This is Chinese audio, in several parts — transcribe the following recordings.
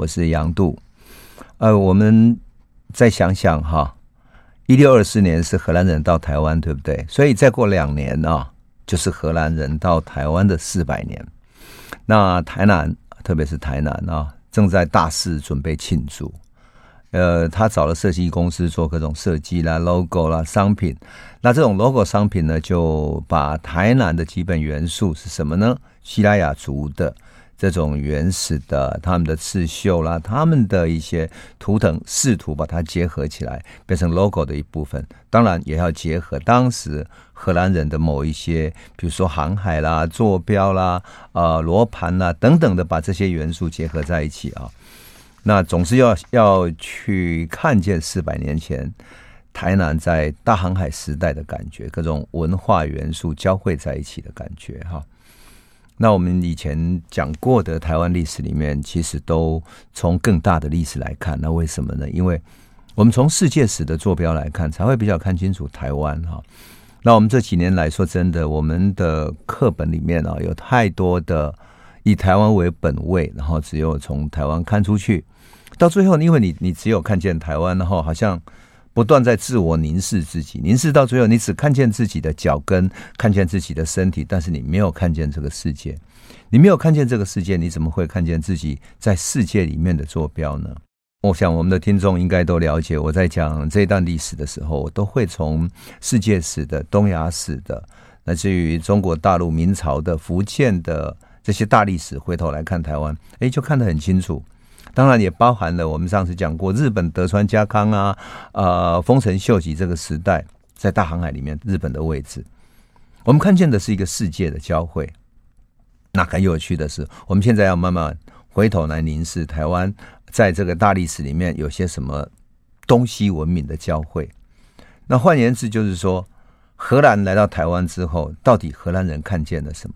我是杨度。呃，我们再想想哈，一六二四年是荷兰人到台湾，对不对？所以再过两年啊，就是荷兰人到台湾的四百年。那台南，特别是台南啊，正在大肆准备庆祝。呃，他找了设计公司做各种设计啦、logo 啦、商品。那这种 logo 商品呢，就把台南的基本元素是什么呢？西拉雅族的这种原始的他们的刺绣啦，他们的一些图腾，试图把它结合起来，变成 logo 的一部分。当然，也要结合当时荷兰人的某一些，比如说航海啦、坐标啦、呃罗盘啦等等的，把这些元素结合在一起啊。那总是要要去看见四百年前台南在大航海时代的感觉，各种文化元素交汇在一起的感觉哈。那我们以前讲过的台湾历史里面，其实都从更大的历史来看。那为什么呢？因为我们从世界史的坐标来看，才会比较看清楚台湾哈。那我们这几年来说，真的，我们的课本里面啊，有太多的。以台湾为本位，然后只有从台湾看出去，到最后，因为你你只有看见台湾，然后好像不断在自我凝视自己，凝视到最后，你只看见自己的脚跟，看见自己的身体，但是你没有看见这个世界，你没有看见这个世界，你怎么会看见自己在世界里面的坐标呢？我想我们的听众应该都了解，我在讲这一段历史的时候，我都会从世界史的、东亚史的，乃至于中国大陆明朝的、福建的。这些大历史回头来看台湾，哎，就看得很清楚。当然也包含了我们上次讲过日本德川家康啊，呃，丰臣秀吉这个时代在大航海里面日本的位置。我们看见的是一个世界的交汇。那很有趣的是，我们现在要慢慢回头来凝视台湾在这个大历史里面有些什么东西文明的交汇。那换言之，就是说荷兰来到台湾之后，到底荷兰人看见了什么？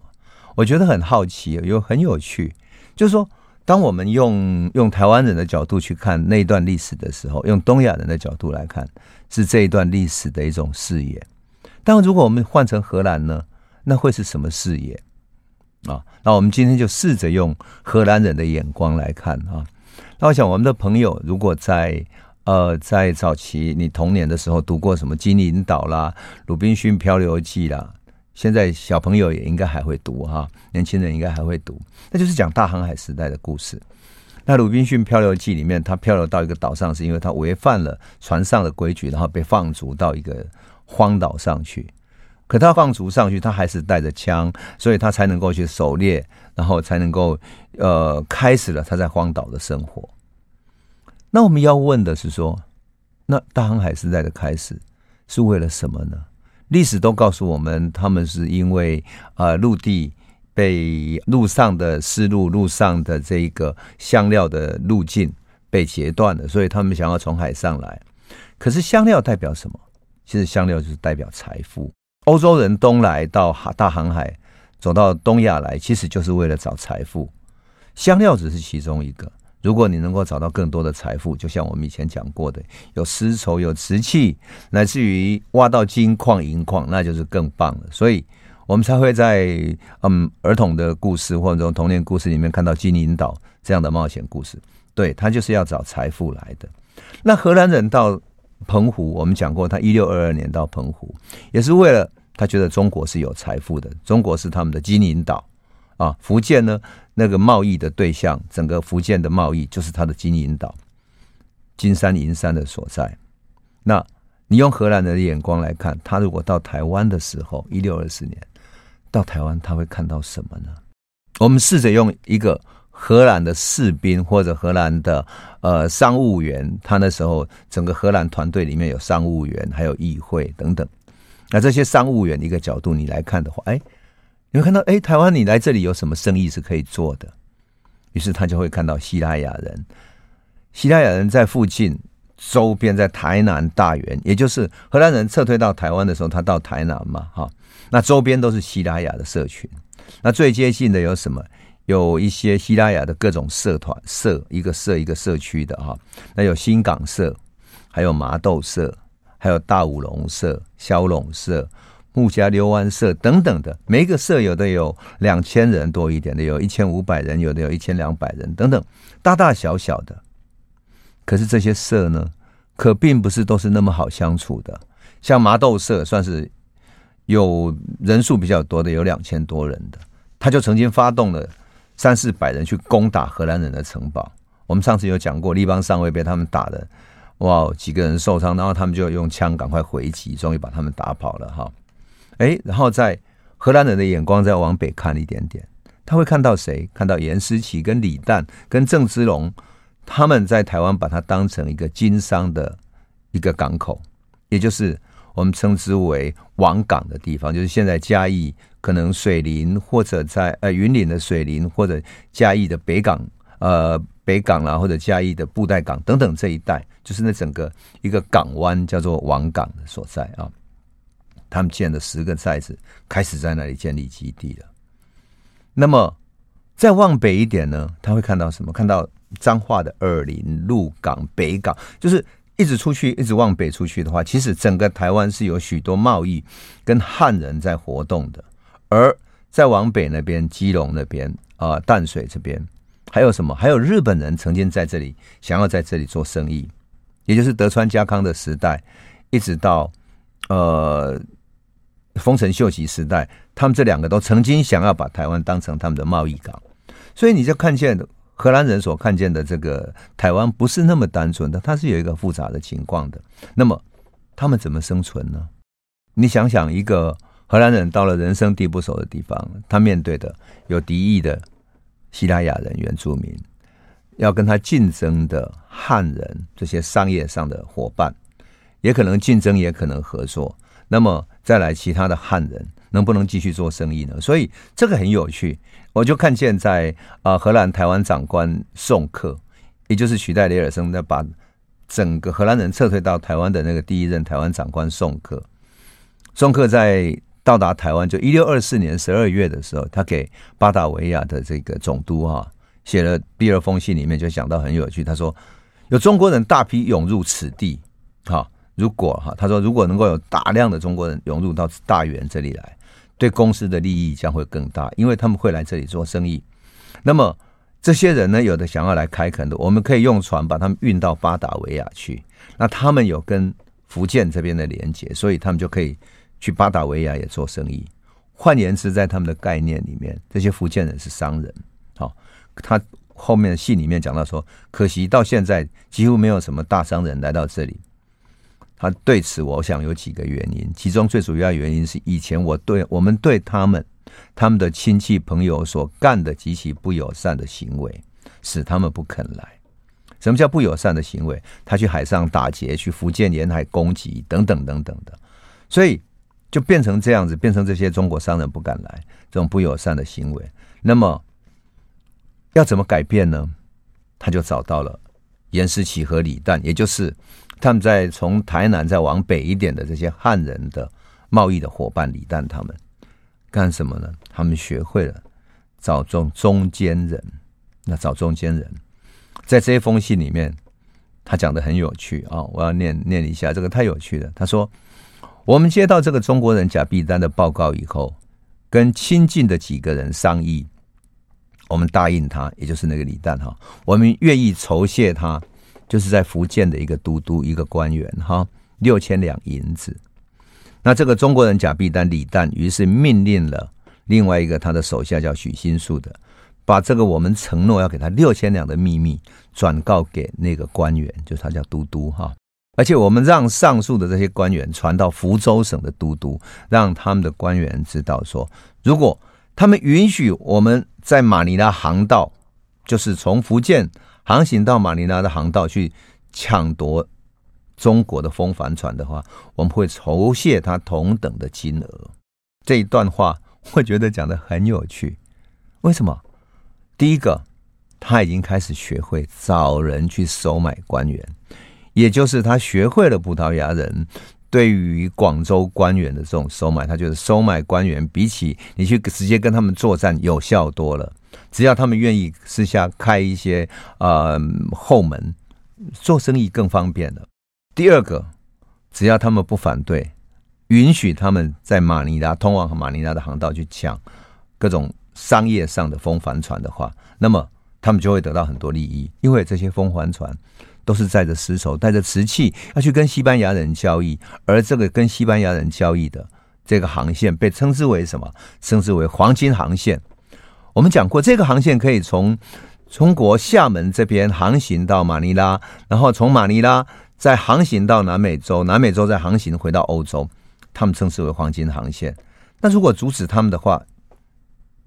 我觉得很好奇，又很有趣，就是说，当我们用用台湾人的角度去看那一段历史的时候，用东亚人的角度来看，是这一段历史的一种视野。但如果我们换成荷兰呢，那会是什么视野啊？那我们今天就试着用荷兰人的眼光来看啊。那我想，我们的朋友如果在呃在早期你童年的时候读过什么《金银岛》啦，《鲁滨逊漂流记》啦。现在小朋友也应该还会读哈，年轻人应该还会读，那就是讲大航海时代的故事。那《鲁滨逊漂流记》里面，他漂流到一个岛上，是因为他违反了船上的规矩，然后被放逐到一个荒岛上去。可他放逐上去，他还是带着枪，所以他才能够去狩猎，然后才能够呃开始了他在荒岛的生活。那我们要问的是说，那大航海时代的开始是为了什么呢？历史都告诉我们，他们是因为呃陆地被陆上的丝路、陆上的这个香料的路径被截断了，所以他们想要从海上来。可是香料代表什么？其实香料就是代表财富。欧洲人东来到大航海，走到东亚来，其实就是为了找财富。香料只是其中一个。如果你能够找到更多的财富，就像我们以前讲过的，有丝绸、有瓷器，乃至于挖到金矿、银矿，那就是更棒了。所以，我们才会在嗯儿童的故事或者童年故事里面看到金银岛这样的冒险故事。对，他就是要找财富来的。那荷兰人到澎湖，我们讲过，他一六二二年到澎湖，也是为了他觉得中国是有财富的，中国是他们的金银岛。啊，福建呢，那个贸易的对象，整个福建的贸易就是它的金银岛，金山银山的所在。那你用荷兰人的眼光来看，他如果到台湾的时候，一六二四年到台湾，他会看到什么呢？我们试着用一个荷兰的士兵或者荷兰的呃商务员，他那时候整个荷兰团队里面有商务员，还有议会等等。那这些商务员的一个角度你来看的话，哎。你会看到，哎，台湾，你来这里有什么生意是可以做的？于是他就会看到西拉雅人，西拉雅人在附近周边，在台南大员，也就是荷兰人撤退到台湾的时候，他到台南嘛，哈，那周边都是西拉雅的社群。那最接近的有什么？有一些西拉雅的各种社团社，一个社一个社区的哈。那有新港社，还有麻豆社，还有大武龙社、萧龙社。木加溜湾社等等的，每一个社有的有两千人多一点的，有一千五百人，有的有一千两百人等等，大大小小的。可是这些社呢，可并不是都是那么好相处的。像麻豆社算是有人数比较多的，有两千多人的，他就曾经发动了三四百人去攻打荷兰人的城堡。我们上次有讲过，立邦上尉被他们打的，哇，几个人受伤，然后他们就用枪赶快回击，终于把他们打跑了哈。哎，然后在荷兰人的眼光再往北看一点点，他会看到谁？看到严思琪跟李旦跟郑芝龙，他们在台湾把它当成一个经商的一个港口，也就是我们称之为王港的地方，就是现在嘉义可能水林或者在呃云林的水林或者嘉义的北港呃北港啦，或者嘉义的布袋港等等这一带，就是那整个一个港湾叫做王港的所在啊。他们建了十个寨子，开始在那里建立基地了。那么再往北一点呢？他会看到什么？看到彰化的二林、鹿港、北港，就是一直出去，一直往北出去的话，其实整个台湾是有许多贸易跟汉人在活动的。而再往北那边，基隆那边啊、淡水这边还有什么？还有日本人曾经在这里想要在这里做生意，也就是德川家康的时代，一直到呃。丰臣秀吉时代，他们这两个都曾经想要把台湾当成他们的贸易港，所以你就看见荷兰人所看见的这个台湾不是那么单纯的，它是有一个复杂的情况的。那么他们怎么生存呢？你想想，一个荷兰人到了人生地不熟的地方，他面对的有敌意的西拉雅人原住民，要跟他竞争的汉人这些商业上的伙伴，也可能竞争，也可能合作。那么再来其他的汉人能不能继续做生意呢？所以这个很有趣，我就看见在啊荷兰台湾长官宋克，也就是取代雷尔森，在把整个荷兰人撤退到台湾的那个第一任台湾长官宋克，宋克在到达台湾就一六二四年十二月的时候，他给巴达维亚的这个总督哈写了第二封信，里面就讲到很有趣，他说有中国人大批涌入此地，哈。如果哈，他说如果能够有大量的中国人涌入到大员这里来，对公司的利益将会更大，因为他们会来这里做生意。那么这些人呢，有的想要来开垦的，我们可以用船把他们运到巴达维亚去。那他们有跟福建这边的连接，所以他们就可以去巴达维亚也做生意。换言之，在他们的概念里面，这些福建人是商人。好，他后面的信里面讲到说，可惜到现在几乎没有什么大商人来到这里。他对此，我想有几个原因，其中最主要原因是以前我对我们对他们他们的亲戚朋友所干的极其不友善的行为，使他们不肯来。什么叫不友善的行为？他去海上打劫，去福建沿海攻击，等等等等的，所以就变成这样子，变成这些中国商人不敢来，这种不友善的行为。那么要怎么改变呢？他就找到了严思齐和李旦，也就是。他们在从台南再往北一点的这些汉人的贸易的伙伴李旦他们干什么呢？他们学会了找中中间人。那找中间人，在这一封信里面，他讲的很有趣啊！我要念念一下，这个太有趣了。他说：“我们接到这个中国人贾碧丹的报告以后，跟亲近的几个人商议，我们答应他，也就是那个李旦哈，我们愿意酬谢他。”就是在福建的一个都督，一个官员，哈，六千两银子。那这个中国人贾必丹李旦，于是命令了另外一个他的手下叫许新树的，把这个我们承诺要给他六千两的秘密转告给那个官员，就是他叫都督哈。而且我们让上述的这些官员传到福州省的都督，让他们的官员知道说，如果他们允许我们在马尼拉航道，就是从福建。航行到马尼拉的航道去抢夺中国的风帆船的话，我们会酬谢他同等的金额。这一段话我觉得讲得很有趣。为什么？第一个，他已经开始学会找人去收买官员，也就是他学会了葡萄牙人对于广州官员的这种收买，他觉得收买官员比起你去直接跟他们作战有效多了。只要他们愿意私下开一些呃后门，做生意更方便了。第二个，只要他们不反对，允许他们在马尼拉通往马尼拉的航道去抢各种商业上的风帆船的话，那么他们就会得到很多利益，因为这些风帆船都是带着丝绸、带着瓷器要去跟西班牙人交易，而这个跟西班牙人交易的这个航线被称之为什么？称之为黄金航线。我们讲过，这个航线可以从中国厦门这边航行到马尼拉，然后从马尼拉再航行到南美洲，南美洲再航行回到欧洲，他们称之为黄金航线。那如果阻止他们的话，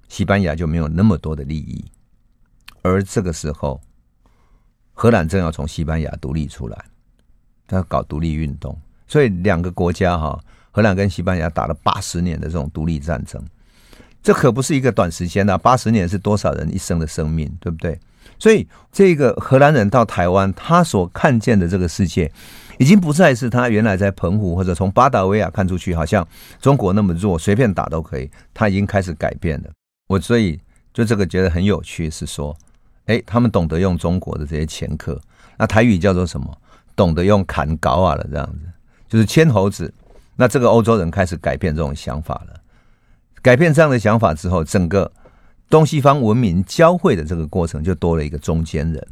西班牙就没有那么多的利益。而这个时候，荷兰正要从西班牙独立出来，他要搞独立运动，所以两个国家哈，荷兰跟西班牙打了八十年的这种独立战争。这可不是一个短时间啊，八十年是多少人一生的生命，对不对？所以，这个荷兰人到台湾，他所看见的这个世界，已经不再是他原来在澎湖或者从巴达维亚看出去，好像中国那么弱，随便打都可以。他已经开始改变了。我所以就这个觉得很有趣，是说，哎，他们懂得用中国的这些前客，那台语叫做什么？懂得用砍高啊了，这样子，就是牵猴子。那这个欧洲人开始改变这种想法了。改变这样的想法之后，整个东西方文明交汇的这个过程就多了一个中间人，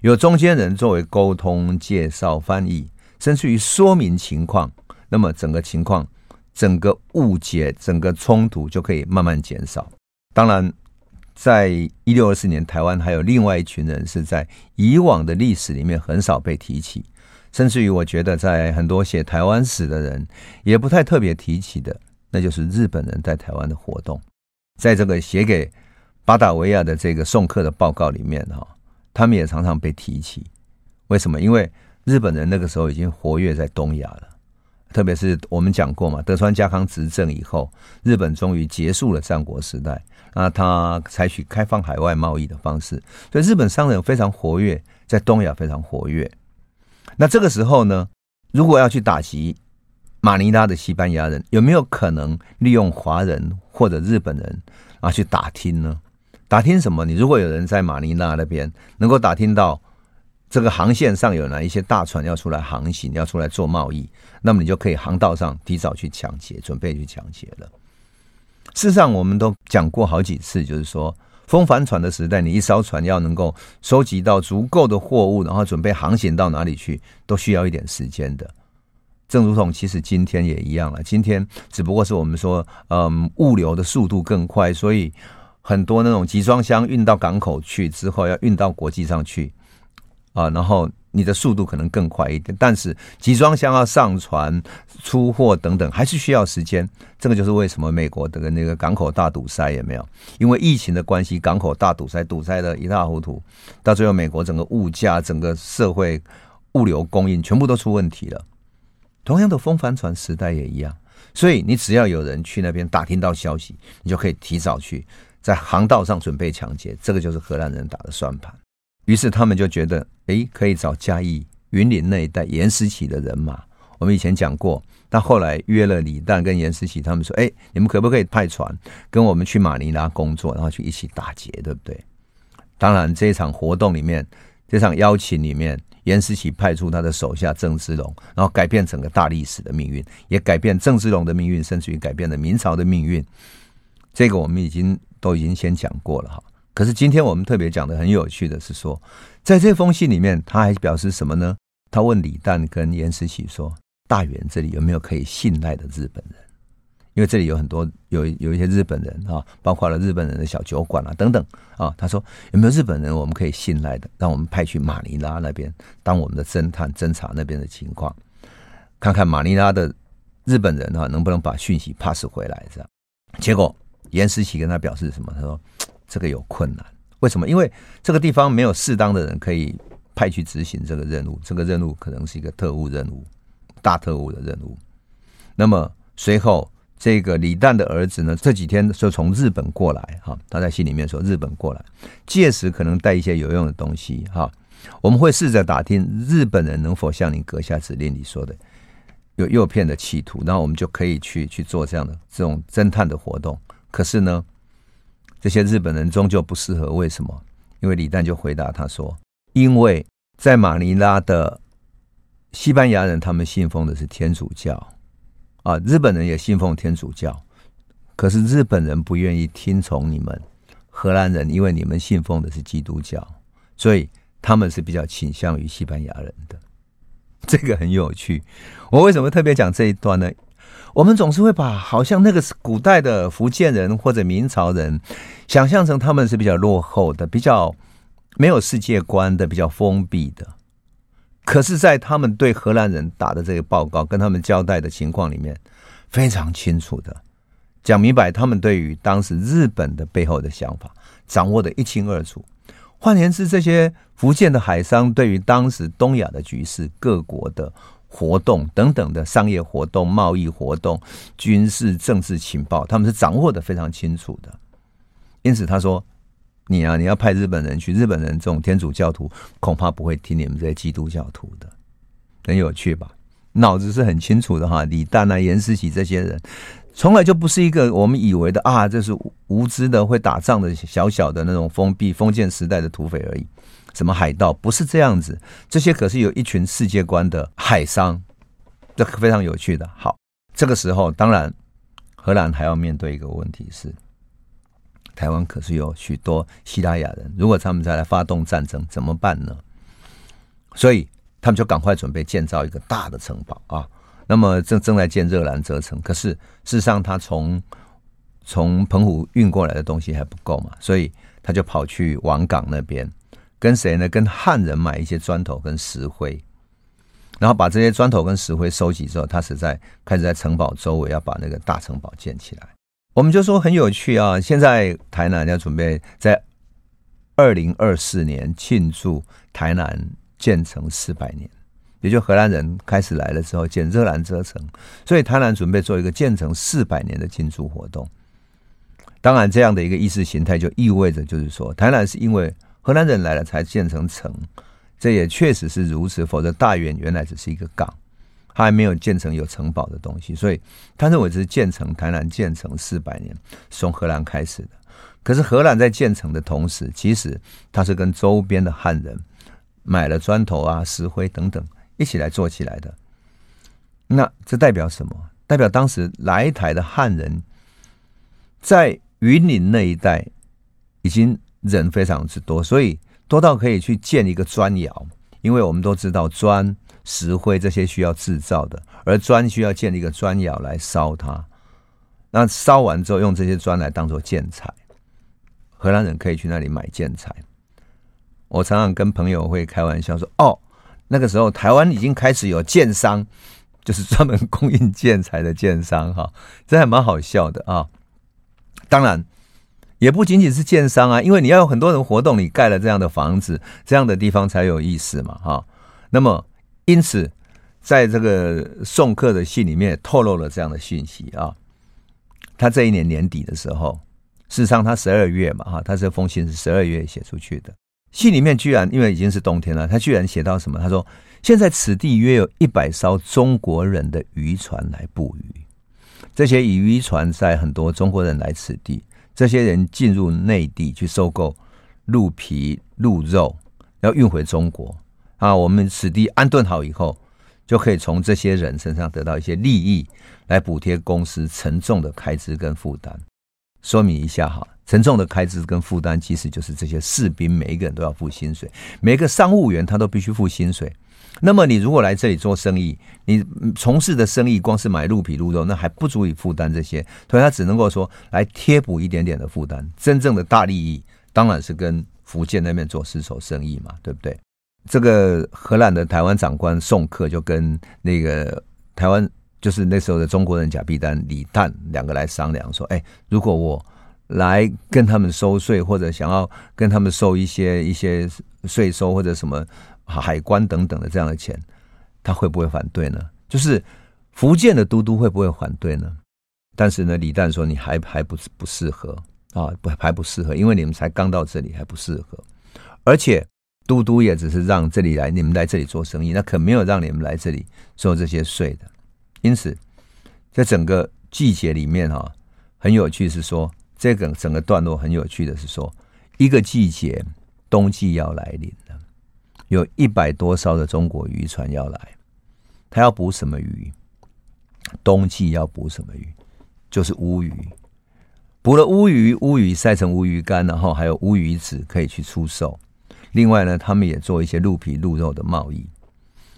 有中间人作为沟通、介绍、翻译，甚至于说明情况，那么整个情况、整个误解、整个冲突就可以慢慢减少。当然，在一六二四年，台湾还有另外一群人是在以往的历史里面很少被提起，甚至于我觉得在很多写台湾史的人也不太特别提起的。那就是日本人在台湾的活动，在这个写给巴达维亚的这个送客的报告里面哈，他们也常常被提起。为什么？因为日本人那个时候已经活跃在东亚了，特别是我们讲过嘛，德川家康执政以后，日本终于结束了战国时代，那他采取开放海外贸易的方式，所以日本商人非常活跃，在东亚非常活跃。那这个时候呢，如果要去打击。马尼拉的西班牙人有没有可能利用华人或者日本人啊去打听呢？打听什么？你如果有人在马尼拉那边能够打听到这个航线上有哪一些大船要出来航行，要出来做贸易，那么你就可以航道上提早去抢劫，准备去抢劫了。事实上，我们都讲过好几次，就是说风帆船的时代，你一艘船要能够收集到足够的货物，然后准备航行到哪里去，都需要一点时间的。正如同，其实今天也一样了。今天只不过是我们说，嗯，物流的速度更快，所以很多那种集装箱运到港口去之后，要运到国际上去啊，然后你的速度可能更快一点。但是集装箱要上船、出货等等，还是需要时间。这个就是为什么美国的那个港口大堵塞也没有，因为疫情的关系，港口大堵塞，堵塞的一塌糊涂，到最后美国整个物价、整个社会物流供应全部都出问题了。同样的风帆船时代也一样，所以你只要有人去那边打听到消息，你就可以提早去在航道上准备抢劫。这个就是荷兰人打的算盘。于是他们就觉得，诶，可以找嘉义、云林那一带严思齐的人马。我们以前讲过，但后来约了李旦跟严思齐，他们说，诶，你们可不可以派船跟我们去马尼拉工作，然后去一起打劫，对不对？当然，这一场活动里面，这场邀请里面。严思齐派出他的手下郑芝龙，然后改变整个大历史的命运，也改变郑芝龙的命运，甚至于改变了明朝的命运。这个我们已经都已经先讲过了哈。可是今天我们特别讲的很有趣的是说，在这封信里面，他还表示什么呢？他问李旦跟颜思琪说：“大元这里有没有可以信赖的日本人？”因为这里有很多有有一些日本人啊，包括了日本人的小酒馆啊等等啊。他说有没有日本人我们可以信赖的，让我们派去马尼拉那边当我们的侦探，侦查那边的情况，看看马尼拉的日本人啊能不能把讯息 pass 回来。这样，结果颜思琪跟他表示什么？他说这个有困难，为什么？因为这个地方没有适当的人可以派去执行这个任务，这个任务可能是一个特务任务，大特务的任务。那么随后。这个李旦的儿子呢，这几天就从日本过来哈，他在信里面说日本过来，届时可能带一些有用的东西哈。我们会试着打听日本人能否像你阁下指令里说的有诱骗的企图，然后我们就可以去去做这样的这种侦探的活动。可是呢，这些日本人终究不适合，为什么？因为李旦就回答他说，因为在马尼拉的西班牙人，他们信奉的是天主教。啊，日本人也信奉天主教，可是日本人不愿意听从你们荷兰人，因为你们信奉的是基督教，所以他们是比较倾向于西班牙人的。这个很有趣。我为什么特别讲这一段呢？我们总是会把好像那个古代的福建人或者明朝人，想象成他们是比较落后的、比较没有世界观的、比较封闭的。可是，在他们对荷兰人打的这个报告跟他们交代的情况里面，非常清楚的讲明白，他们对于当时日本的背后的想法掌握得一清二楚。换言之，这些福建的海商对于当时东亚的局势、各国的。活动等等的商业活动、贸易活动、军事、政治情报，他们是掌握的非常清楚的。因此，他说：“你啊，你要派日本人去，日本人这种天主教徒恐怕不会听你们这些基督教徒的。”很有趣吧？脑子是很清楚的哈。李旦啊、严思齐这些人，从来就不是一个我们以为的啊，这是无知的会打仗的小小的那种封闭封建时代的土匪而已。什么海盗不是这样子？这些可是有一群世界观的海商，这非常有趣的。好，这个时候当然，荷兰还要面对一个问题是，台湾可是有许多西拉雅人，如果他们再来发动战争怎么办呢？所以他们就赶快准备建造一个大的城堡啊。那么正正在建热兰遮城，可是事实上他从从澎湖运过来的东西还不够嘛，所以他就跑去王港那边。跟谁呢？跟汉人买一些砖头跟石灰，然后把这些砖头跟石灰收集之后，他实在开始在城堡周围要把那个大城堡建起来。我们就说很有趣啊！现在台南要准备在二零二四年庆祝台南建成四百年，也就荷兰人开始来了之后建热兰遮城，所以台南准备做一个建成四百年的庆祝活动。当然，这样的一个意识形态就意味着，就是说台南是因为。荷兰人来了才建成城，这也确实是如此。否则大员原来只是一个港，他还没有建成有城堡的东西，所以他认为这是建成台南建成四百年，从荷兰开始的。可是荷兰在建成的同时，其实他是跟周边的汉人买了砖头啊、石灰等等一起来做起来的。那这代表什么？代表当时来台的汉人在云林那一带已经。人非常之多，所以多到可以去建一个砖窑。因为我们都知道砖、石灰这些需要制造的，而砖需要建一个砖窑来烧它。那烧完之后，用这些砖来当做建材。荷兰人可以去那里买建材。我常常跟朋友会开玩笑说：“哦，那个时候台湾已经开始有建商，就是专门供应建材的建商。”哈，这还蛮好笑的啊。当然。也不仅仅是建商啊，因为你要有很多人活动，你盖了这样的房子，这样的地方才有意思嘛，哈。那么，因此，在这个送客的信里面透露了这样的讯息啊。他这一年年底的时候，事实上他十二月嘛，哈，他这封信是十二月写出去的。信里面居然因为已经是冬天了，他居然写到什么？他说：“现在此地约有一百艘中国人的渔船来捕鱼，这些渔船载很多中国人来此地。”这些人进入内地去收购鹿皮、鹿肉，要运回中国啊。我们此地安顿好以后，就可以从这些人身上得到一些利益，来补贴公司沉重的开支跟负担。说明一下哈，沉重的开支跟负担，其实就是这些士兵每一个人都要付薪水，每个商务员他都必须付薪水。那么你如果来这里做生意，你从事的生意光是买鹿皮鹿肉，那还不足以负担这些，所以他只能够说来贴补一点点的负担。真正的大利益当然是跟福建那边做丝绸生意嘛，对不对？这个荷兰的台湾长官宋克就跟那个台湾就是那时候的中国人甲必丹李旦两个来商量说：“哎，如果我来跟他们收税，或者想要跟他们收一些一些税收或者什么。”海关等等的这样的钱，他会不会反对呢？就是福建的都督会不会反对呢？但是呢，李旦说你还还不不适合啊，不还不适合，因为你们才刚到这里还不适合，而且都督也只是让这里来你们来这里做生意，那可没有让你们来这里收这些税的。因此，在整个季节里面哈，很有趣是说，这个整个段落很有趣的是说，一个季节冬季要来临。有一百多艘的中国渔船要来，他要捕什么鱼？冬季要捕什么鱼？就是乌鱼。捕了乌鱼，乌鱼晒成乌鱼干，然后还有乌鱼子可以去出售。另外呢，他们也做一些鹿皮、鹿肉的贸易。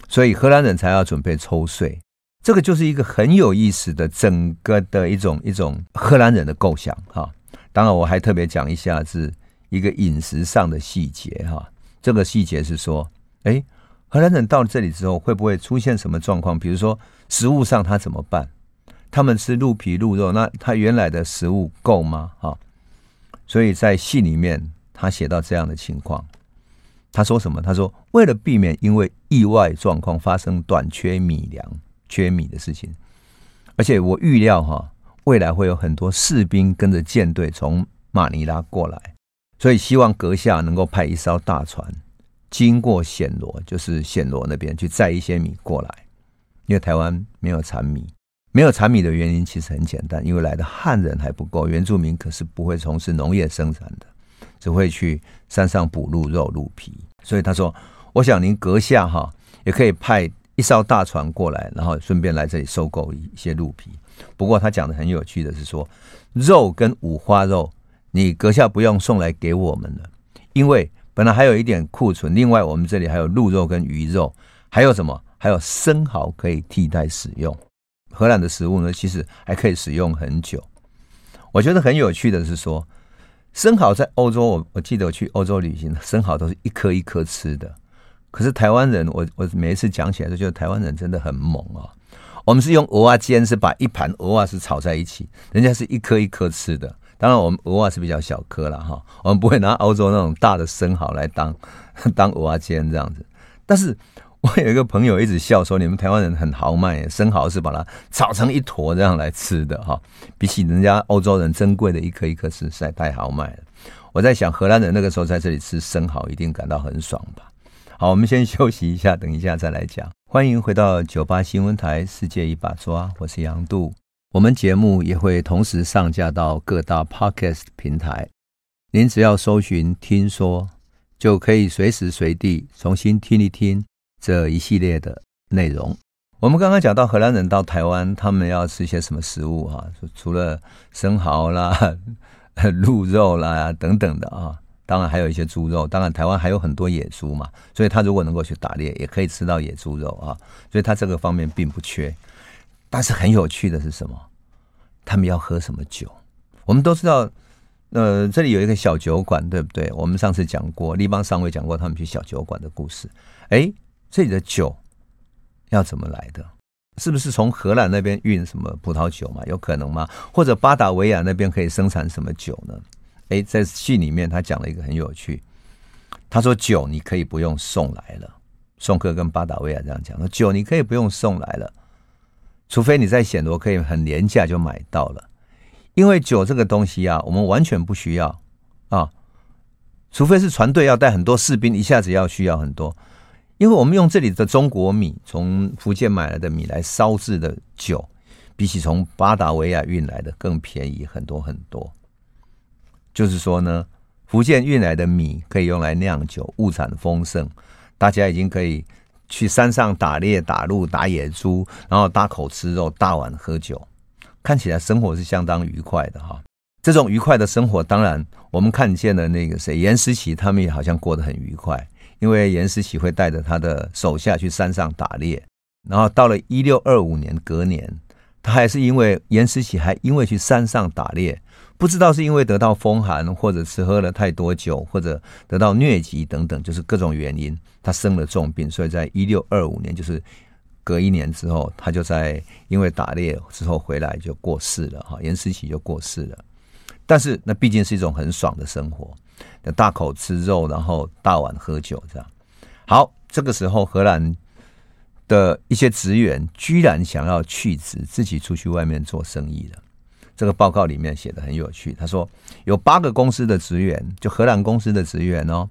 所以荷兰人才要准备抽税。这个就是一个很有意思的整个的一种一种荷兰人的构想哈。当然，我还特别讲一下是一个饮食上的细节哈。这个细节是说，哎，荷兰人到了这里之后，会不会出现什么状况？比如说食物上他怎么办？他们吃鹿皮鹿肉，那他原来的食物够吗？哈，所以在信里面他写到这样的情况，他说什么？他说为了避免因为意外状况发生短缺米粮。缺米的事情，而且我预料哈，未来会有很多士兵跟着舰队从马尼拉过来，所以希望阁下能够派一艘大船经过暹罗，就是暹罗那边去载一些米过来，因为台湾没有产米，没有产米的原因其实很简单，因为来的汉人还不够，原住民可是不会从事农业生产的，只会去山上捕鹿肉、鹿皮，所以他说，我想您阁下哈也可以派。一艘大船过来，然后顺便来这里收购一些鹿皮。不过他讲的很有趣的是说，肉跟五花肉，你阁下不用送来给我们了，因为本来还有一点库存。另外，我们这里还有鹿肉跟鱼肉，还有什么？还有生蚝可以替代使用。荷兰的食物呢，其实还可以使用很久。我觉得很有趣的是说，生蚝在欧洲，我我记得我去欧洲旅行，生蚝都是一颗一颗吃的。可是台湾人，我我每一次讲起来都觉得台湾人真的很猛啊！我们是用鹅啊煎，是把一盘鹅啊是炒在一起，人家是一颗一颗吃的。当然，我们蚵仔是比较小颗了哈，我们不会拿欧洲那种大的生蚝来当 当蚵仔煎这样子。但是我有一个朋友一直笑说，你们台湾人很豪迈，生蚝是把它炒成一坨这样来吃的哈，比起人家欧洲人珍贵的一颗一颗吃，实在太豪迈了。我在想，荷兰人那个时候在这里吃生蚝，一定感到很爽吧。好，我们先休息一下，等一下再来讲。欢迎回到九八新闻台《世界一把抓》，我是杨度。我们节目也会同时上架到各大 Podcast 平台，您只要搜寻“听说”，就可以随时随地重新听一听这一系列的内容。我们刚刚讲到荷兰人到台湾，他们要吃些什么食物？啊，除了生蚝啦、鹿肉啦等等的啊。当然还有一些猪肉，当然台湾还有很多野猪嘛，所以他如果能够去打猎，也可以吃到野猪肉啊，所以他这个方面并不缺。但是很有趣的是什么？他们要喝什么酒？我们都知道，呃，这里有一个小酒馆，对不对？我们上次讲过，立邦上尉讲过他们去小酒馆的故事。哎，这里的酒要怎么来的？是不是从荷兰那边运什么葡萄酒嘛？有可能吗？或者巴达维亚那边可以生产什么酒呢？哎，在戏里面他讲了一个很有趣，他说酒你可以不用送来了，宋克跟巴达维亚这样讲，说酒你可以不用送来了，除非你在暹罗可以很廉价就买到了，因为酒这个东西啊，我们完全不需要。啊，除非是船队要带很多士兵，一下子要需要很多，因为我们用这里的中国米，从福建买来的米来烧制的酒，比起从巴达维亚运来的更便宜很多很多。就是说呢，福建运来的米可以用来酿酒，物产丰盛，大家已经可以去山上打猎、打鹿、打野猪，然后大口吃肉、大碗喝酒，看起来生活是相当愉快的哈。这种愉快的生活，当然我们看见了那个谁，严思琪他们也好像过得很愉快，因为严思琪会带着他的手下去山上打猎，然后到了一六二五年隔年，他还是因为严思琪还因为去山上打猎。不知道是因为得到风寒，或者是喝了太多酒，或者得到疟疾等等，就是各种原因，他生了重病，所以在一六二五年，就是隔一年之后，他就在因为打猎之后回来就过世了哈，严思齐就过世了。但是那毕竟是一种很爽的生活，大口吃肉，然后大碗喝酒这样。好，这个时候荷兰的一些职员居然想要去职，自己出去外面做生意了。这个报告里面写的很有趣，他说有八个公司的职员，就荷兰公司的职员哦，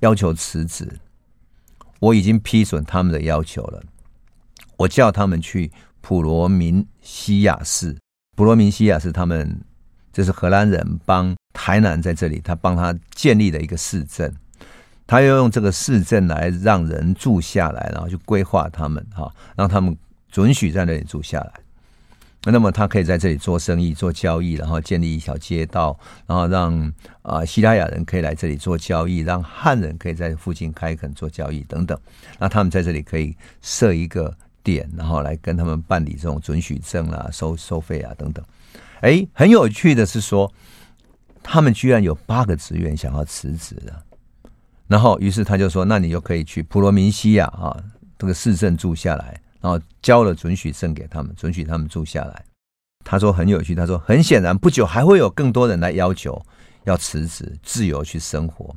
要求辞职，我已经批准他们的要求了，我叫他们去普罗明西亚市，普罗明西亚是他们，这是荷兰人帮台南在这里，他帮他建立了一个市镇，他要用这个市镇来让人住下来，然后去规划他们哈，让他们准许在那里住下来。那么他可以在这里做生意、做交易，然后建立一条街道，然后让啊希拉雅人可以来这里做交易，让汉人可以在附近开垦做交易等等。那他们在这里可以设一个点，然后来跟他们办理这种准许证啊、收收费啊等等。哎，很有趣的是说，他们居然有八个职员想要辞职的，然后于是他就说：“那你就可以去普罗民西亚啊这个市镇住下来。”然后交了准许证给他们，准许他们住下来。他说很有趣，他说很显然，不久还会有更多人来要求要辞职，自由去生活，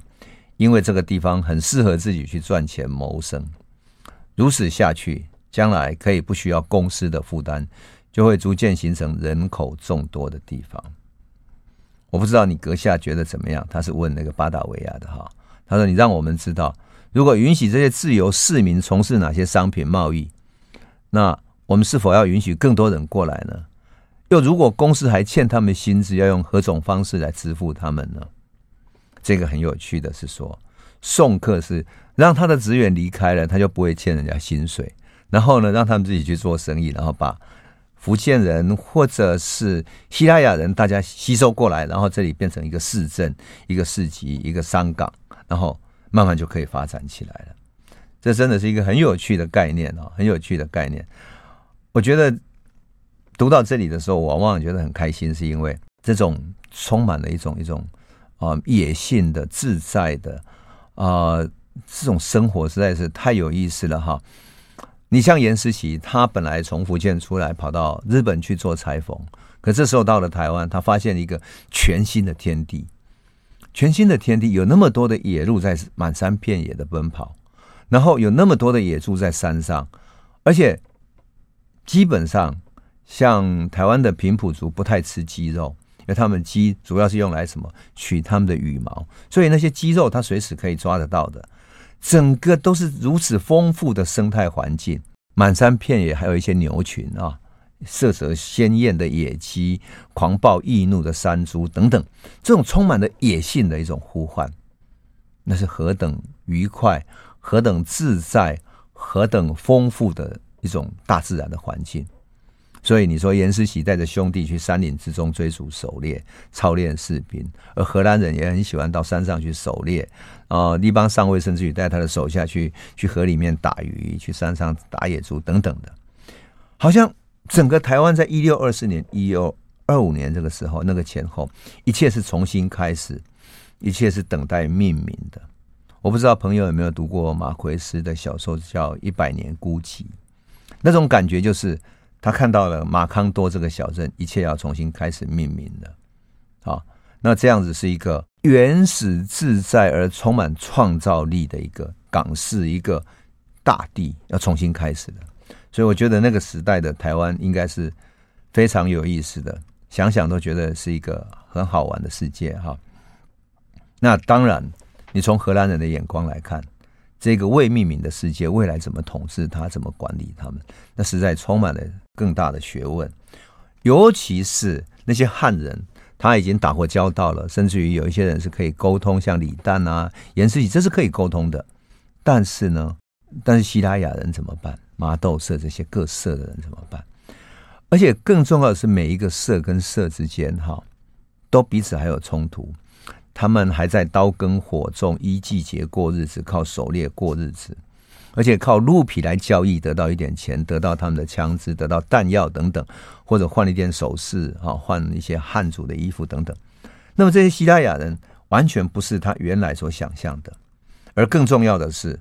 因为这个地方很适合自己去赚钱谋生。如此下去，将来可以不需要公司的负担，就会逐渐形成人口众多的地方。我不知道你阁下觉得怎么样？他是问那个巴达维亚的哈。他说：“你让我们知道，如果允许这些自由市民从事哪些商品贸易。”那我们是否要允许更多人过来呢？又如果公司还欠他们薪资，要用何种方式来支付他们呢？这个很有趣的是说，送客是让他的职员离开了，他就不会欠人家薪水，然后呢，让他们自己去做生意，然后把福建人或者是西拉雅人大家吸收过来，然后这里变成一个市镇、一个市集、一个商港，然后慢慢就可以发展起来了。这真的是一个很有趣的概念啊，很有趣的概念。我觉得读到这里的时候，我往往觉得很开心，是因为这种充满了一种一种啊野性的、自在的啊这种生活，实在是太有意思了哈。你像严思齐，他本来从福建出来，跑到日本去做裁缝，可这时候到了台湾，他发现一个全新的天地，全新的天地，有那么多的野鹿在满山遍野的奔跑。然后有那么多的野猪在山上，而且基本上像台湾的平埔族不太吃鸡肉，因为他们鸡主要是用来什么？取他们的羽毛，所以那些鸡肉它随时可以抓得到的。整个都是如此丰富的生态环境，满山遍野还有一些牛群啊，色泽鲜艳的野鸡，狂暴易怒的山猪等等，这种充满了野性的一种呼唤，那是何等愉快！何等自在，何等丰富的一种大自然的环境。所以你说严思喜带着兄弟去山林之中追逐狩猎、操练士兵，而荷兰人也很喜欢到山上去狩猎啊。立邦上尉甚至于带他的手下去去河里面打鱼，去山上打野猪等等的。好像整个台湾在一六二四年、一六二五年这个时候，那个前后，一切是重新开始，一切是等待命名的。我不知道朋友有没有读过马奎斯的小说，叫《一百年孤寂》。那种感觉就是他看到了马康多这个小镇，一切要重新开始命名了。好，那这样子是一个原始自在而充满创造力的一个港式，一个大地要重新开始的。所以我觉得那个时代的台湾应该是非常有意思的，想想都觉得是一个很好玩的世界哈。那当然。你从荷兰人的眼光来看，这个未命名的世界，未来怎么统治它，怎么管理他们，那实在充满了更大的学问。尤其是那些汉人，他已经打过交道了，甚至于有一些人是可以沟通，像李旦啊、颜思齐，这是可以沟通的。但是呢，但是西拉雅人怎么办？麻豆社这些各社的人怎么办？而且更重要的是，每一个社跟社之间，哈，都彼此还有冲突。他们还在刀耕火种，依季节过日子，靠狩猎过日子，而且靠鹿皮来交易，得到一点钱，得到他们的枪支，得到弹药等等，或者换了一点首饰啊，换一些汉族的衣服等等。那么这些西拉雅人完全不是他原来所想象的，而更重要的是，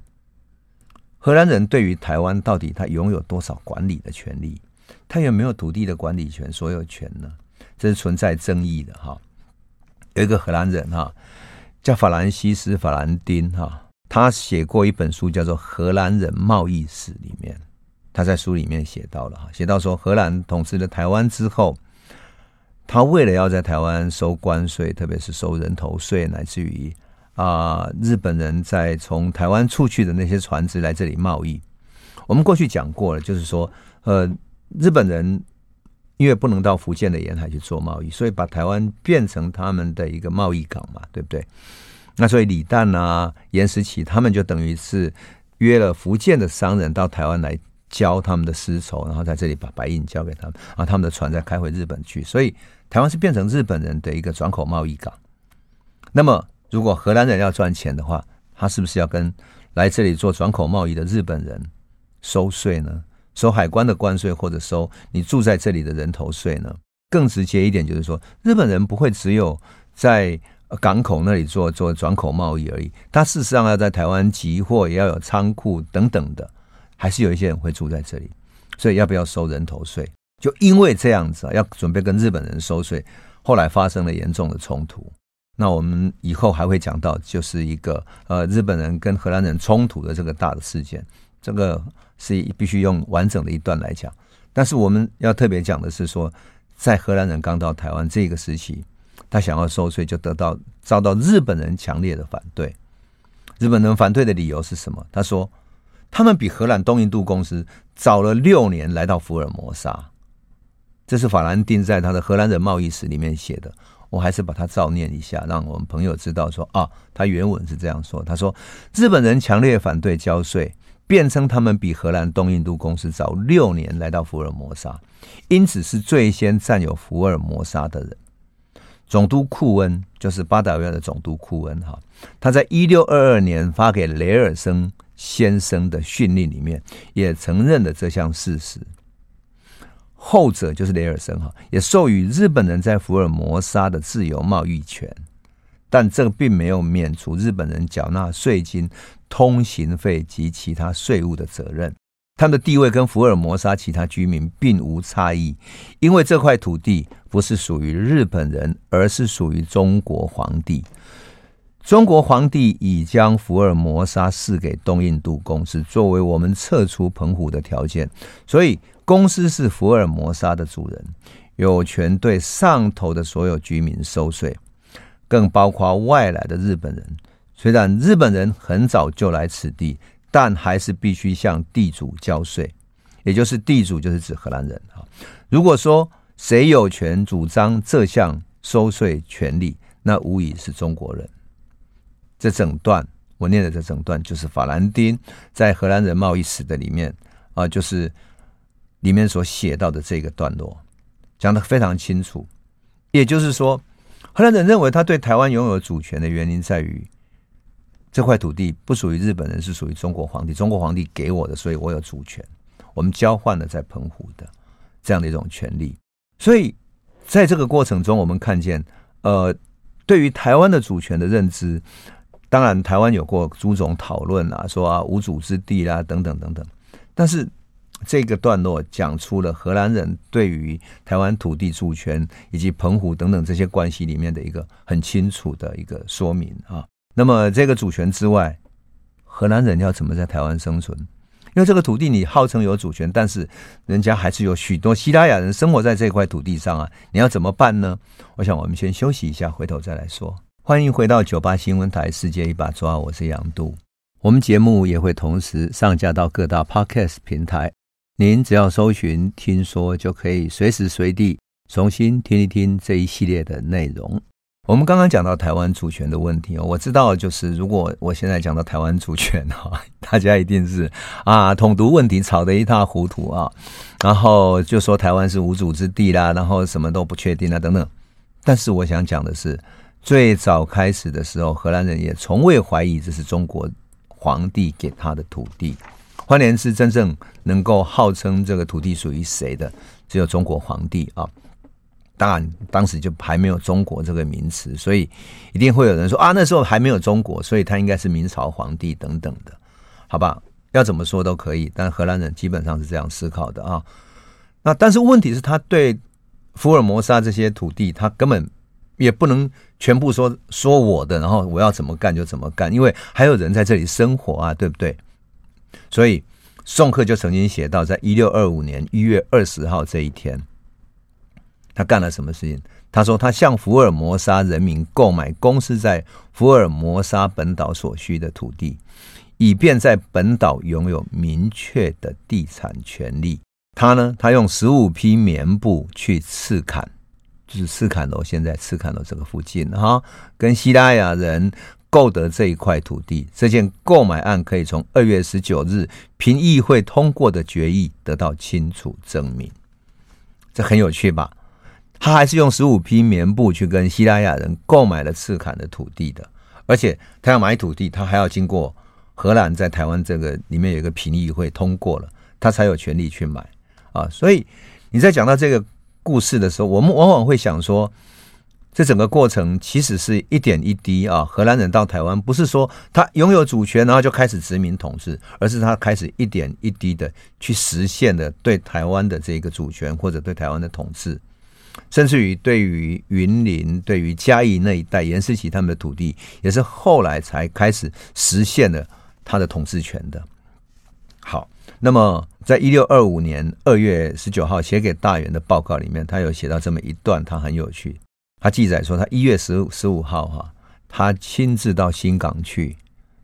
荷兰人对于台湾到底他拥有多少管理的权利？他有没有土地的管理权、所有权呢？这是存在争议的哈。有一个荷兰人哈，叫法兰西斯·法兰丁哈，他写过一本书，叫做《荷兰人贸易史》。里面，他在书里面写到了哈，写到说，荷兰统治了台湾之后，他为了要在台湾收关税，特别是收人头税，乃至于啊，日本人在从台湾出去的那些船只来这里贸易。我们过去讲过了，就是说，呃，日本人。因为不能到福建的沿海去做贸易，所以把台湾变成他们的一个贸易港嘛，对不对？那所以李旦啊、颜思齐他们就等于是约了福建的商人到台湾来交他们的丝绸，然后在这里把白银交给他们，然后他们的船再开回日本去。所以台湾是变成日本人的一个转口贸易港。那么，如果荷兰人要赚钱的话，他是不是要跟来这里做转口贸易的日本人收税呢？收海关的关税，或者收你住在这里的人头税呢？更直接一点就是说，日本人不会只有在港口那里做做转口贸易而已，他事实上要在台湾集货，也要有仓库等等的，还是有一些人会住在这里，所以要不要收人头税？就因为这样子啊，要准备跟日本人收税，后来发生了严重的冲突。那我们以后还会讲到，就是一个呃日本人跟荷兰人冲突的这个大的事件，这个是必须用完整的一段来讲。但是我们要特别讲的是说，在荷兰人刚到台湾这个时期。他想要收税，就得到遭到日本人强烈的反对。日本人反对的理由是什么？他说，他们比荷兰东印度公司早了六年来到福尔摩沙。这是法兰丁在他的荷兰人贸易史里面写的。我还是把它照念一下，让我们朋友知道说啊，他原文是这样说。他说，日本人强烈反对交税，辩称他们比荷兰东印度公司早六年来到福尔摩沙，因此是最先占有福尔摩沙的人。总督库恩就是巴达维亚的总督库恩哈，他在一六二二年发给雷尔森先生的训令里面也承认了这项事实。后者就是雷尔森哈，也授予日本人在福尔摩沙的自由贸易权，但这并没有免除日本人缴纳税金、通行费及其他税务的责任。他的地位跟福尔摩沙其他居民并无差异，因为这块土地不是属于日本人，而是属于中国皇帝。中国皇帝已将福尔摩沙赐给东印度公司，作为我们撤出澎湖的条件。所以，公司是福尔摩沙的主人，有权对上头的所有居民收税，更包括外来的日本人。虽然日本人很早就来此地。但还是必须向地主交税，也就是地主就是指荷兰人啊。如果说谁有权主张这项收税权利，那无疑是中国人。这整段我念的这整段就是法兰丁在荷兰人贸易史的里面啊，就是里面所写到的这个段落，讲得非常清楚。也就是说，荷兰人认为他对台湾拥有主权的原因在于。这块土地不属于日本人，是属于中国皇帝。中国皇帝给我的，所以我有主权。我们交换了在澎湖的这样的一种权利。所以在这个过程中，我们看见，呃，对于台湾的主权的认知，当然台湾有过诸种讨论啊，说啊无主之地啦、啊，等等等等。但是这个段落讲出了荷兰人对于台湾土地主权以及澎湖等等这些关系里面的一个很清楚的一个说明啊。那么，这个主权之外，荷兰人要怎么在台湾生存？因为这个土地你号称有主权，但是人家还是有许多西拉雅人生活在这块土地上啊！你要怎么办呢？我想我们先休息一下，回头再来说。欢迎回到九八新闻台《世界一把抓》，我是杨度。我们节目也会同时上架到各大 Podcast 平台，您只要搜寻“听说”，就可以随时随地重新听一听这一系列的内容。我们刚刚讲到台湾主权的问题哦，我知道，就是如果我现在讲到台湾主权哈，大家一定是啊统独问题吵得一塌糊涂啊，然后就说台湾是无主之地啦，然后什么都不确定啊等等。但是我想讲的是，最早开始的时候，荷兰人也从未怀疑这是中国皇帝给他的土地。换言之，真正能够号称这个土地属于谁的，只有中国皇帝啊。当然，当时就还没有“中国”这个名词，所以一定会有人说啊，那时候还没有中国，所以他应该是明朝皇帝等等的，好吧？要怎么说都可以，但荷兰人基本上是这样思考的啊。那但是问题是，他对福尔摩沙这些土地，他根本也不能全部说说我的，然后我要怎么干就怎么干，因为还有人在这里生活啊，对不对？所以宋克就曾经写到，在一六二五年一月二十号这一天。他干了什么事情？他说他向福尔摩沙人民购买公司在福尔摩沙本岛所需的土地，以便在本岛拥有明确的地产权利。他呢，他用十五匹棉布去赤崁，就是赤崁楼，现在赤崁楼这个附近哈，跟西拉雅人购得这一块土地，这件购买案可以从二月十九日评议会通过的决议得到清楚证明。这很有趣吧？他还是用十五匹棉布去跟西拉雅人购买了赤坎的土地的，而且他要买土地，他还要经过荷兰在台湾这个里面有一个评议会通过了，他才有权利去买啊。所以你在讲到这个故事的时候，我们往往会想说。这整个过程其实是一点一滴啊，荷兰人到台湾不是说他拥有主权，然后就开始殖民统治，而是他开始一点一滴的去实现的对台湾的这个主权或者对台湾的统治，甚至于对于云林、对于嘉义那一带严思齐他们的土地，也是后来才开始实现了他的统治权的。好，那么在一六二五年二月十九号写给大元的报告里面，他有写到这么一段，他很有趣。他记载说，他一月十十五号哈，他亲自到新港去，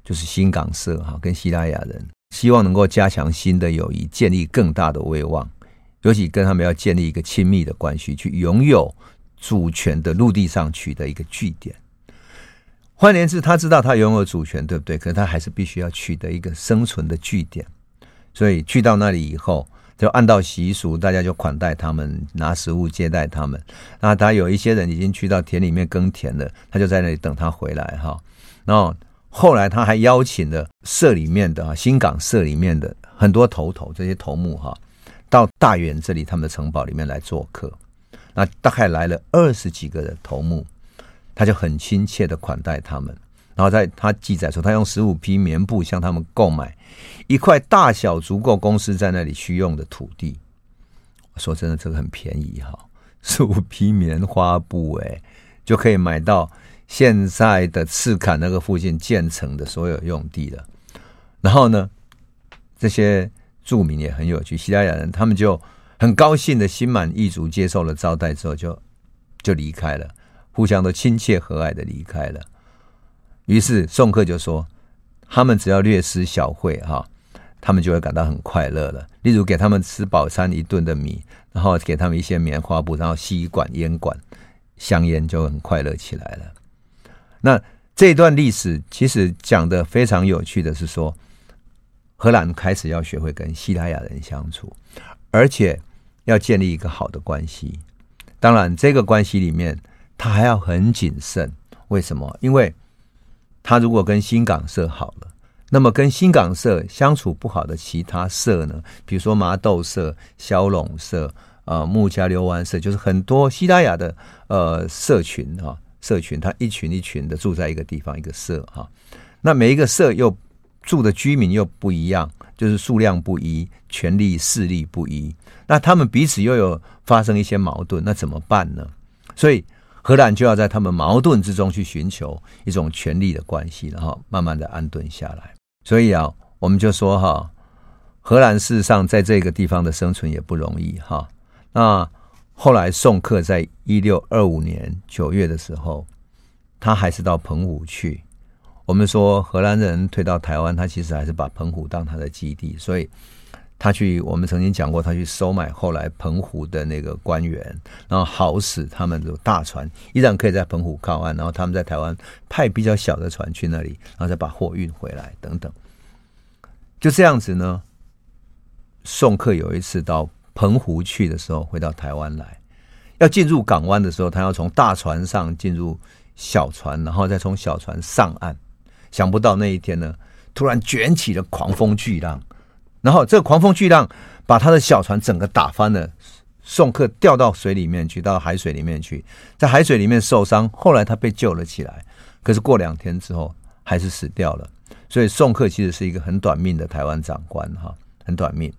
就是新港社哈，跟西拉雅人希望能够加强新的友谊，建立更大的威望，尤其跟他们要建立一个亲密的关系，去拥有主权的陆地上取得一个据点。换言之，他知道他拥有主权，对不对？可是他还是必须要取得一个生存的据点，所以去到那里以后。就按照习俗，大家就款待他们，拿食物接待他们。那他有一些人已经去到田里面耕田了，他就在那里等他回来哈。然后后来他还邀请了社里面的啊新港社里面的很多头头这些头目哈，到大员这里他们的城堡里面来做客。那大概来了二十几个的头目，他就很亲切的款待他们。然后在他记载说，他用十五匹棉布向他们购买一块大小足够公司在那里需用的土地。说真的，这个很便宜哈，十五匹棉花布哎，就可以买到现在的赤坎那个附近建成的所有用地了。然后呢，这些住民也很有趣，西班牙人他们就很高兴的心满意足接受了招待之后，就就离开了，互相都亲切和蔼的离开了。于是宋克就说：“他们只要略施小惠，哈，他们就会感到很快乐了。例如给他们吃饱餐一顿的米，然后给他们一些棉花布，然后吸管、烟管、香烟，就很快乐起来了。那这段历史其实讲的非常有趣的是说，荷兰开始要学会跟西拉雅人相处，而且要建立一个好的关系。当然，这个关系里面他还要很谨慎。为什么？因为他如果跟新港社好了，那么跟新港社相处不好的其他社呢？比如说麻豆社、萧陇社、啊、呃、木家流湾社，就是很多西拉雅的呃社群哈，社群，他一群一群的住在一个地方，一个社哈。那每一个社又住的居民又不一样，就是数量不一，权力势力不一，那他们彼此又有发生一些矛盾，那怎么办呢？所以。荷兰就要在他们矛盾之中去寻求一种权力的关系，然后慢慢的安顿下来。所以啊，我们就说哈，荷兰事实上在这个地方的生存也不容易哈。那后来宋克在一六二五年九月的时候，他还是到澎湖去。我们说荷兰人退到台湾，他其实还是把澎湖当他的基地，所以。他去，我们曾经讲过，他去收买后来澎湖的那个官员，然后好使他们的大船依然可以在澎湖靠岸，然后他们在台湾派比较小的船去那里，然后再把货运回来等等。就这样子呢，宋克有一次到澎湖去的时候，回到台湾来，要进入港湾的时候，他要从大船上进入小船，然后再从小船上岸。想不到那一天呢，突然卷起了狂风巨浪。然后这个狂风巨浪把他的小船整个打翻了，宋克掉到水里面去，到海水里面去，在海水里面受伤。后来他被救了起来，可是过两天之后还是死掉了。所以宋克其实是一个很短命的台湾长官哈，很短命。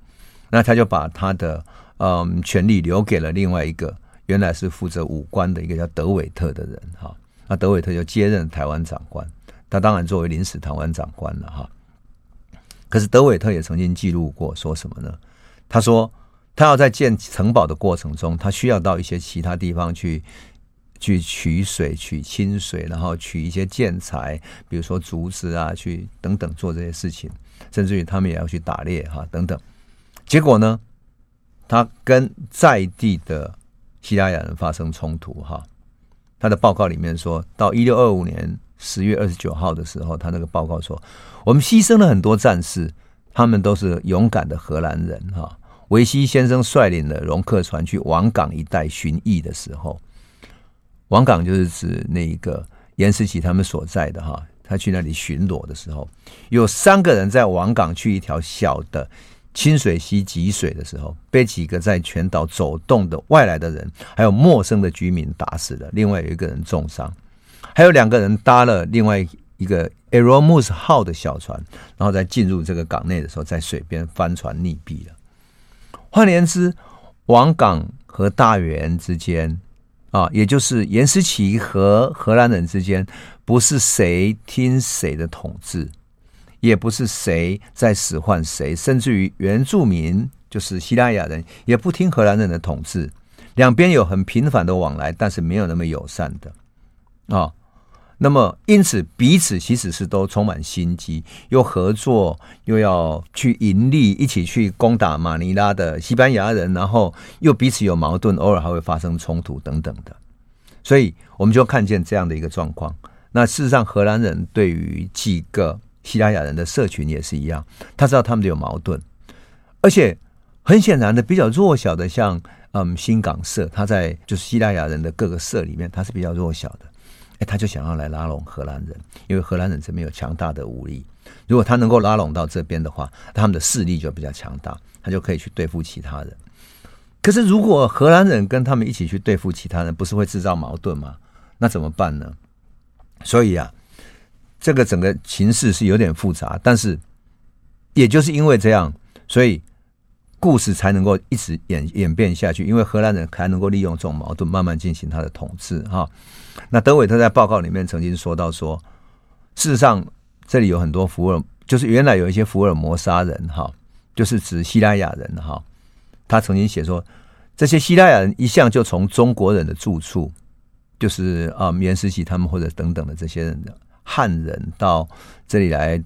那他就把他的嗯权力留给了另外一个原来是负责武官的一个叫德韦特的人哈。那德韦特就接任台湾长官，他当然作为临时台湾长官了哈。可是德韦特也曾经记录过，说什么呢？他说，他要在建城堡的过程中，他需要到一些其他地方去，去取水、取清水，然后取一些建材，比如说竹子啊，去等等做这些事情，甚至于他们也要去打猎哈等等。结果呢，他跟在地的西拉雅人发生冲突哈。他的报告里面说到，一六二五年十月二十九号的时候，他那个报告说，我们牺牲了很多战士，他们都是勇敢的荷兰人哈。维西先生率领了容克船去王港一带巡弋的时候，王港就是指那一个严思齐他们所在的哈，他去那里巡逻的时候，有三个人在王港去一条小的清水溪汲水的时候，被几个在全岛走动的外来的人，还有陌生的居民打死了，另外有一个人重伤，还有两个人搭了另外一个 Erasmus 号的小船，然后在进入这个港内的时候，在水边翻船溺毙了。换言之，王港和大员之间啊，也就是严思齐和荷兰人之间，不是谁听谁的统治，也不是谁在使唤谁，甚至于原住民就是西拉雅人也不听荷兰人的统治，两边有很频繁的往来，但是没有那么友善的啊。那么，因此彼此其实是都充满心机，又合作，又要去盈利，一起去攻打马尼拉的西班牙人，然后又彼此有矛盾，偶尔还会发生冲突等等的。所以，我们就看见这样的一个状况。那事实上，荷兰人对于几个西班牙人的社群也是一样，他知道他们有矛盾，而且很显然的，比较弱小的，像嗯新港社，他在就是西班牙人的各个社里面，他是比较弱小的。哎，他就想要来拉拢荷兰人，因为荷兰人这边有强大的武力。如果他能够拉拢到这边的话，他们的势力就比较强大，他就可以去对付其他人。可是，如果荷兰人跟他们一起去对付其他人，不是会制造矛盾吗？那怎么办呢？所以啊，这个整个情势是有点复杂。但是，也就是因为这样，所以故事才能够一直演演变下去。因为荷兰人还能够利用这种矛盾，慢慢进行他的统治，哈。那德韦特在报告里面曾经说到说，事实上这里有很多福尔，就是原来有一些福尔摩沙人哈，就是指西拉雅人哈。他曾经写说，这些西拉雅人一向就从中国人的住处，就是啊，颜思齐他们或者等等的这些人的汉人到这里来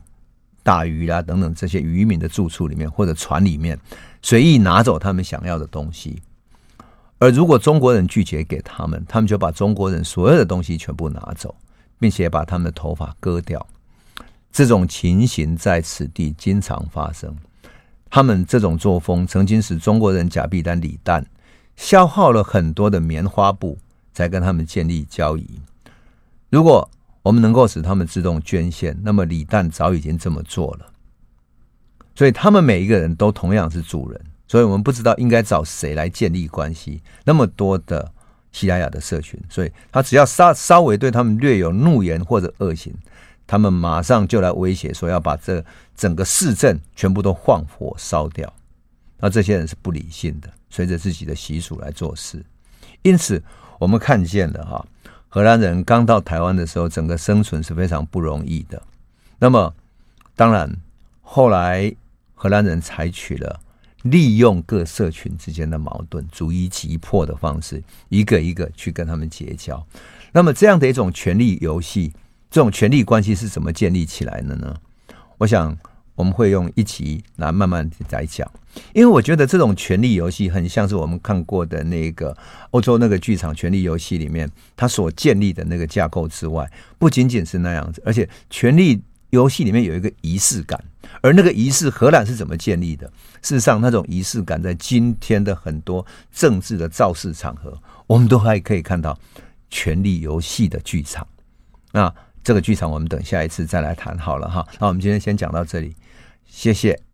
打鱼啦等等这些渔民的住处里面或者船里面，随意拿走他们想要的东西。而如果中国人拒绝给他们，他们就把中国人所有的东西全部拿走，并且把他们的头发割掉。这种情形在此地经常发生。他们这种作风曾经使中国人假币丹李旦消耗了很多的棉花布，才跟他们建立交易。如果我们能够使他们自动捐献，那么李旦早已经这么做了。所以他们每一个人都同样是主人。所以我们不知道应该找谁来建立关系。那么多的西拉雅的社群，所以他只要稍稍微对他们略有怒言或者恶行，他们马上就来威胁说要把这整个市镇全部都放火烧掉。那这些人是不理性的，随着自己的习俗来做事。因此，我们看见了哈，荷兰人刚到台湾的时候，整个生存是非常不容易的。那么，当然后来荷兰人采取了。利用各社群之间的矛盾，逐一击破的方式，一个一个去跟他们结交。那么，这样的一种权力游戏，这种权力关系是怎么建立起来的呢？我想我们会用一集来慢慢来讲，因为我觉得这种权力游戏很像是我们看过的那个欧洲那个剧场《权力游戏》里面，它所建立的那个架构之外，不仅仅是那样子，而且权力。游戏里面有一个仪式感，而那个仪式，荷兰是怎么建立的？事实上，那种仪式感在今天的很多政治的造势场合，我们都还可以看到权力游戏的剧场。那这个剧场，我们等下一次再来谈好了哈。那我们今天先讲到这里，谢谢。